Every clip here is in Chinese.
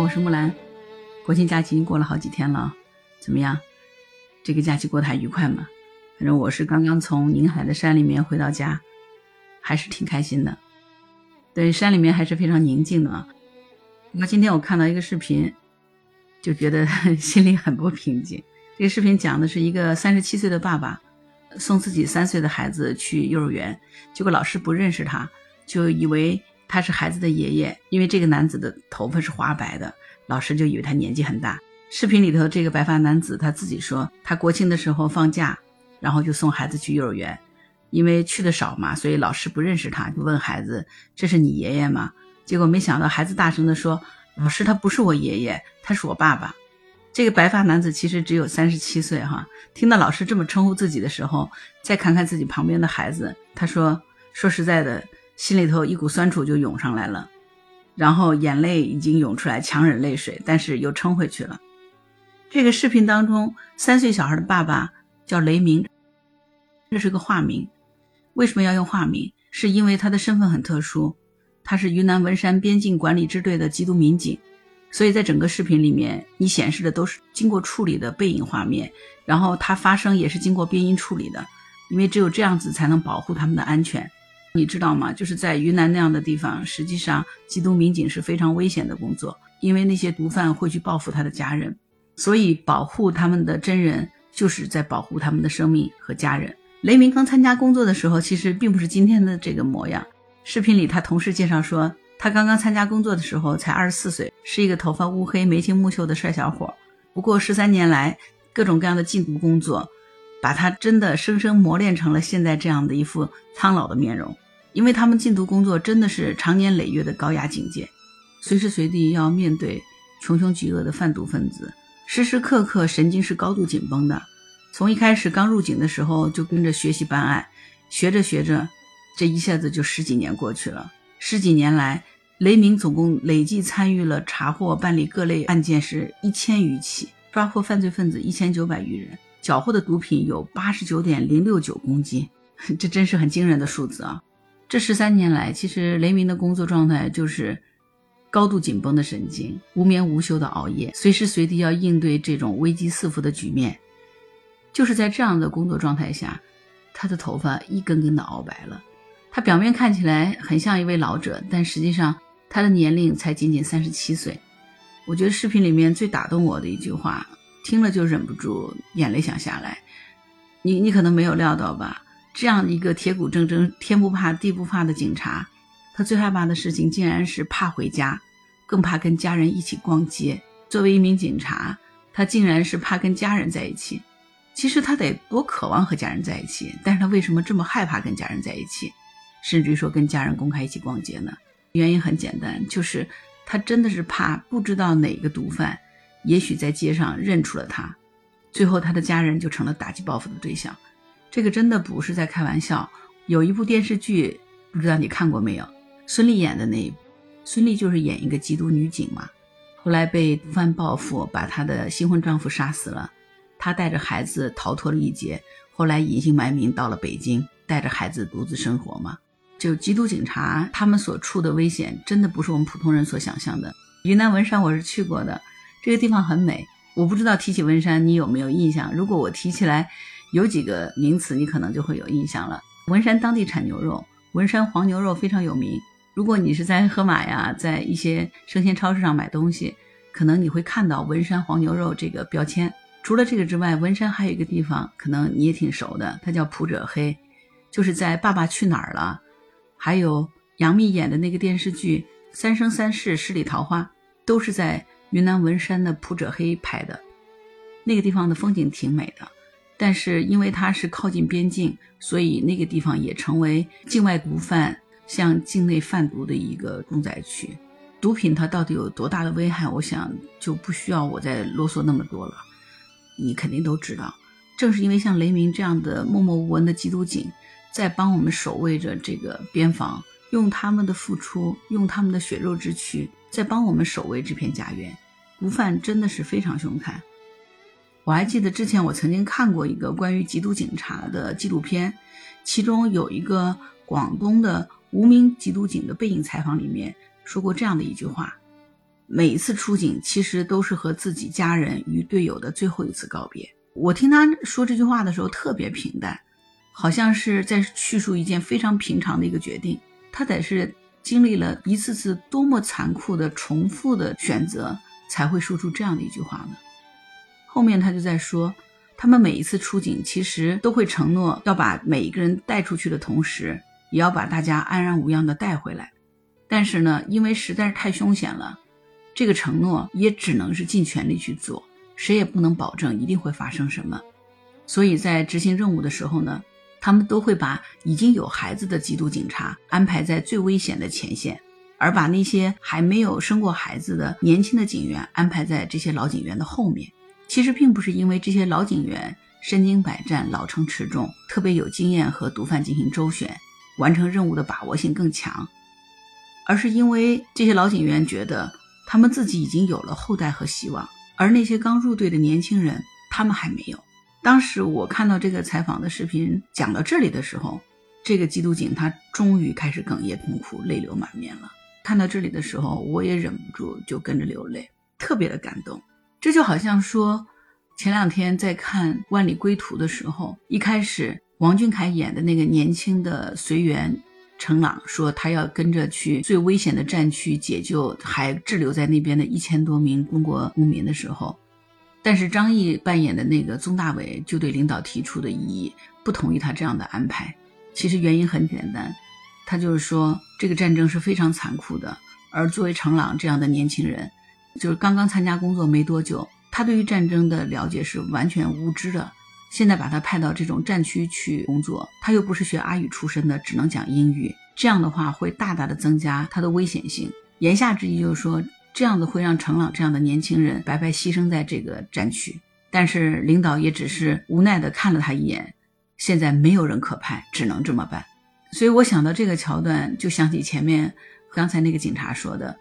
我是木兰。国庆假期已经过了好几天了，怎么样？这个假期过得还愉快吗？反正我是刚刚从宁海的山里面回到家，还是挺开心的。对，山里面还是非常宁静的。那今天我看到一个视频，就觉得 心里很不平静。这个视频讲的是一个三十七岁的爸爸送自己三岁的孩子去幼儿园，结果老师不认识他，就以为。他是孩子的爷爷，因为这个男子的头发是花白的，老师就以为他年纪很大。视频里头这个白发男子他自己说，他国庆的时候放假，然后就送孩子去幼儿园，因为去的少嘛，所以老师不认识他，就问孩子：“这是你爷爷吗？”结果没想到孩子大声地说：“老师，他不是我爷爷，他是我爸爸。”这个白发男子其实只有三十七岁哈，听到老师这么称呼自己的时候，再看看自己旁边的孩子，他说：“说实在的。”心里头一股酸楚就涌上来了，然后眼泪已经涌出来，强忍泪水，但是又撑回去了。这个视频当中，三岁小孩的爸爸叫雷鸣，这是个化名。为什么要用化名？是因为他的身份很特殊，他是云南文山边境管理支队的缉毒民警，所以在整个视频里面，你显示的都是经过处理的背影画面，然后他发声也是经过变音处理的，因为只有这样子才能保护他们的安全。你知道吗？就是在云南那样的地方，实际上缉毒民警是非常危险的工作，因为那些毒贩会去报复他的家人，所以保护他们的真人就是在保护他们的生命和家人。雷鸣刚参加工作的时候，其实并不是今天的这个模样。视频里他同事介绍说，他刚刚参加工作的时候才二十四岁，是一个头发乌黑、眉清目秀的帅小伙。不过十三年来，各种各样的禁毒工作，把他真的生生磨练成了现在这样的一副苍老的面容。因为他们禁毒工作真的是长年累月的高压警戒，随时随地要面对穷凶极恶的贩毒分子，时时刻刻神经是高度紧绷的。从一开始刚入警的时候就跟着学习办案，学着学着，这一下子就十几年过去了。十几年来，雷鸣总共累计参与了查获办理各类案件是一千余起，抓获犯罪分子一千九百余人，缴获的毒品有八十九点零六九公斤，这真是很惊人的数字啊！这十三年来，其实雷鸣的工作状态就是高度紧绷的神经，无眠无休的熬夜，随时随地要应对这种危机四伏的局面。就是在这样的工作状态下，他的头发一根根的熬白了。他表面看起来很像一位老者，但实际上他的年龄才仅仅三十七岁。我觉得视频里面最打动我的一句话，听了就忍不住眼泪想下来。你你可能没有料到吧？这样一个铁骨铮铮、天不怕地不怕的警察，他最害怕的事情竟然是怕回家，更怕跟家人一起逛街。作为一名警察，他竟然是怕跟家人在一起。其实他得多渴望和家人在一起，但是他为什么这么害怕跟家人在一起，甚至于说跟家人公开一起逛街呢？原因很简单，就是他真的是怕不知道哪个毒贩，也许在街上认出了他，最后他的家人就成了打击报复的对象。这个真的不是在开玩笑。有一部电视剧，不知道你看过没有？孙俪演的那一部，孙俪就是演一个缉毒女警嘛。后来被毒贩报复，把她的新婚丈夫杀死了，她带着孩子逃脱了一劫。后来隐姓埋名到了北京，带着孩子独自生活嘛。就缉毒警察他们所处的危险，真的不是我们普通人所想象的。云南文山我是去过的，这个地方很美。我不知道提起文山你有没有印象？如果我提起来。有几个名词你可能就会有印象了。文山当地产牛肉，文山黄牛肉非常有名。如果你是在盒马呀，在一些生鲜超市上买东西，可能你会看到文山黄牛肉这个标签。除了这个之外，文山还有一个地方，可能你也挺熟的，它叫普者黑，就是在《爸爸去哪儿了》，还有杨幂演的那个电视剧《三生三世十里桃花》，都是在云南文山的普者黑拍的。那个地方的风景挺美的。但是因为它是靠近边境，所以那个地方也成为境外毒贩向境内贩毒的一个重灾区。毒品它到底有多大的危害，我想就不需要我再啰嗦那么多了。你肯定都知道，正是因为像雷鸣这样的默默无闻的缉毒警，在帮我们守卫着这个边防，用他们的付出，用他们的血肉之躯，在帮我们守卫这片家园。毒贩真的是非常凶残。我还记得之前我曾经看过一个关于缉毒警察的纪录片，其中有一个广东的无名缉毒警的背影采访，里面说过这样的一句话：每一次出警其实都是和自己家人与队友的最后一次告别。我听他说这句话的时候特别平淡，好像是在叙述一件非常平常的一个决定。他得是经历了一次次多么残酷的重复的选择，才会说出这样的一句话呢？后面他就在说，他们每一次出警其实都会承诺要把每一个人带出去的同时，也要把大家安然无恙的带回来。但是呢，因为实在是太凶险了，这个承诺也只能是尽全力去做。谁也不能保证一定会发生什么，所以在执行任务的时候呢，他们都会把已经有孩子的缉毒警察安排在最危险的前线，而把那些还没有生过孩子的年轻的警员安排在这些老警员的后面。其实并不是因为这些老警员身经百战、老成持重，特别有经验和毒贩进行周旋，完成任务的把握性更强，而是因为这些老警员觉得他们自己已经有了后代和希望。而那些刚入队的年轻人，他们还没有。当时我看到这个采访的视频讲到这里的时候，这个缉毒警他终于开始哽咽痛哭，泪流满面了。看到这里的时候，我也忍不住就跟着流泪，特别的感动。这就好像说，前两天在看《万里归途》的时候，一开始王俊凯演的那个年轻的随员。程朗说，他要跟着去最危险的战区解救还滞留在那边的一千多名中国公民的时候，但是张译扮演的那个宗大伟就对领导提出的异议，不同意他这样的安排。其实原因很简单，他就是说这个战争是非常残酷的，而作为程朗这样的年轻人，就是刚刚参加工作没多久，他对于战争的了解是完全无知的。现在把他派到这种战区去工作，他又不是学阿语出身的，只能讲英语。这样的话会大大的增加他的危险性。言下之意就是说，这样子会让程朗这样的年轻人白白牺牲在这个战区。但是领导也只是无奈的看了他一眼，现在没有人可派，只能这么办。所以我想到这个桥段，就想起前面刚才那个警察说的，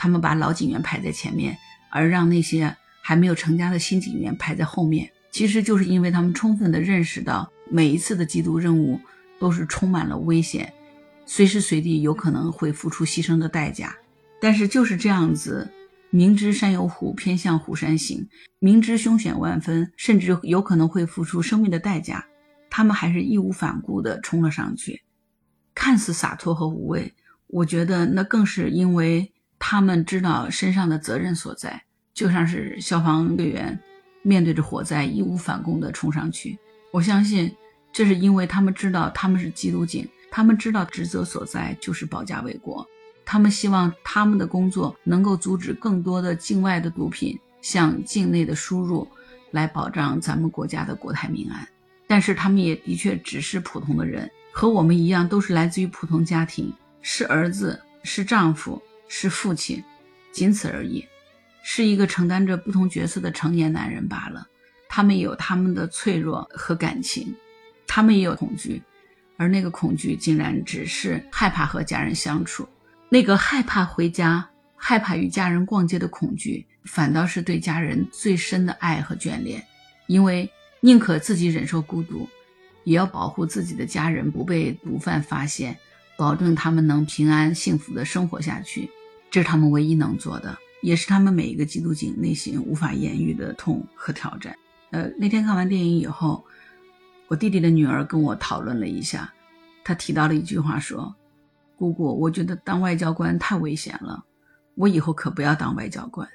他们把老警员排在前面，而让那些还没有成家的新警员排在后面。其实就是因为他们充分的认识到，每一次的缉毒任务都是充满了危险，随时随地有可能会付出牺牲的代价。但是就是这样子，明知山有虎，偏向虎山行，明知凶险万分，甚至有可能会付出生命的代价，他们还是义无反顾地冲了上去，看似洒脱和无畏。我觉得那更是因为他们知道身上的责任所在，就像是消防队员。面对着火灾，义无反顾地冲上去。我相信，这是因为他们知道他们是缉毒警，他们知道职责所在就是保家卫国。他们希望他们的工作能够阻止更多的境外的毒品向境内的输入，来保障咱们国家的国泰民安。但是他们也的确只是普通的人，和我们一样，都是来自于普通家庭，是儿子，是丈夫，是父亲，仅此而已。是一个承担着不同角色的成年男人罢了，他们有他们的脆弱和感情，他们也有恐惧，而那个恐惧竟然只是害怕和家人相处，那个害怕回家、害怕与家人逛街的恐惧，反倒是对家人最深的爱和眷恋，因为宁可自己忍受孤独，也要保护自己的家人不被毒贩发现，保证他们能平安幸福的生活下去，这是他们唯一能做的。也是他们每一个缉毒警内心无法言喻的痛和挑战。呃，那天看完电影以后，我弟弟的女儿跟我讨论了一下，她提到了一句话说：“姑姑，我觉得当外交官太危险了，我以后可不要当外交官。”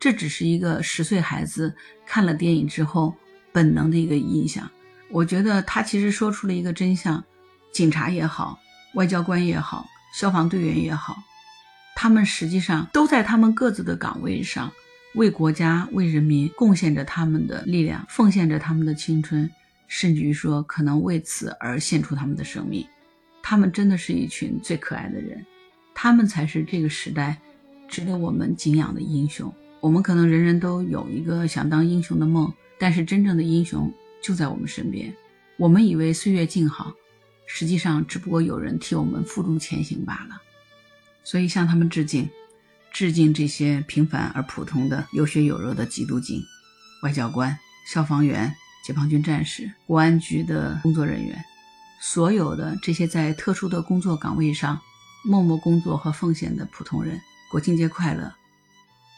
这只是一个十岁孩子看了电影之后本能的一个印象。我觉得他其实说出了一个真相：警察也好，外交官也好，消防队员也好。他们实际上都在他们各自的岗位上，为国家、为人民贡献着他们的力量，奉献着他们的青春，甚至于说可能为此而献出他们的生命。他们真的是一群最可爱的人，他们才是这个时代值得我们敬仰的英雄。我们可能人人都有一个想当英雄的梦，但是真正的英雄就在我们身边。我们以为岁月静好，实际上只不过有人替我们负重前行罢了。所以向他们致敬，致敬这些平凡而普通的有血有肉的缉毒警、外交官、消防员、解放军战士、公安局的工作人员，所有的这些在特殊的工作岗位上默默工作和奉献的普通人。国庆节快乐！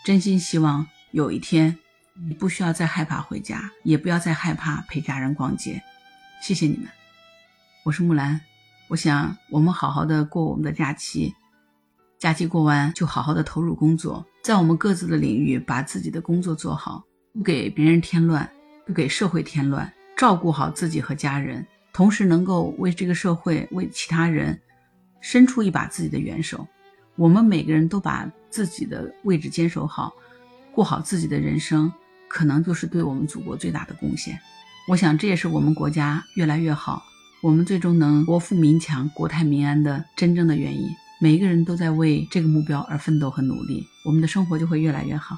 真心希望有一天，你不需要再害怕回家，也不要再害怕陪家人逛街。谢谢你们，我是木兰。我想我们好好的过我们的假期，假期过完就好好的投入工作，在我们各自的领域把自己的工作做好，不给别人添乱，不给社会添乱，照顾好自己和家人，同时能够为这个社会、为其他人伸出一把自己的援手。我们每个人都把自己的位置坚守好，过好自己的人生，可能就是对我们祖国最大的贡献。我想这也是我们国家越来越好。我们最终能国富民强、国泰民安的真正的原因，每一个人都在为这个目标而奋斗和努力，我们的生活就会越来越好。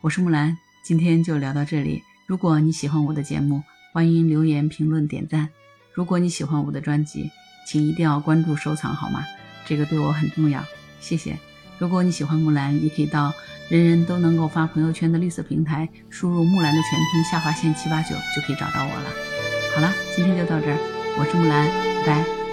我是木兰，今天就聊到这里。如果你喜欢我的节目，欢迎留言、评论、点赞。如果你喜欢我的专辑，请一定要关注、收藏，好吗？这个对我很重要，谢谢。如果你喜欢木兰，也可以到人人都能够发朋友圈的绿色平台，输入木兰的全拼下划线七八九，就可以找到我了。好了，今天就到这儿。我是木兰，拜拜。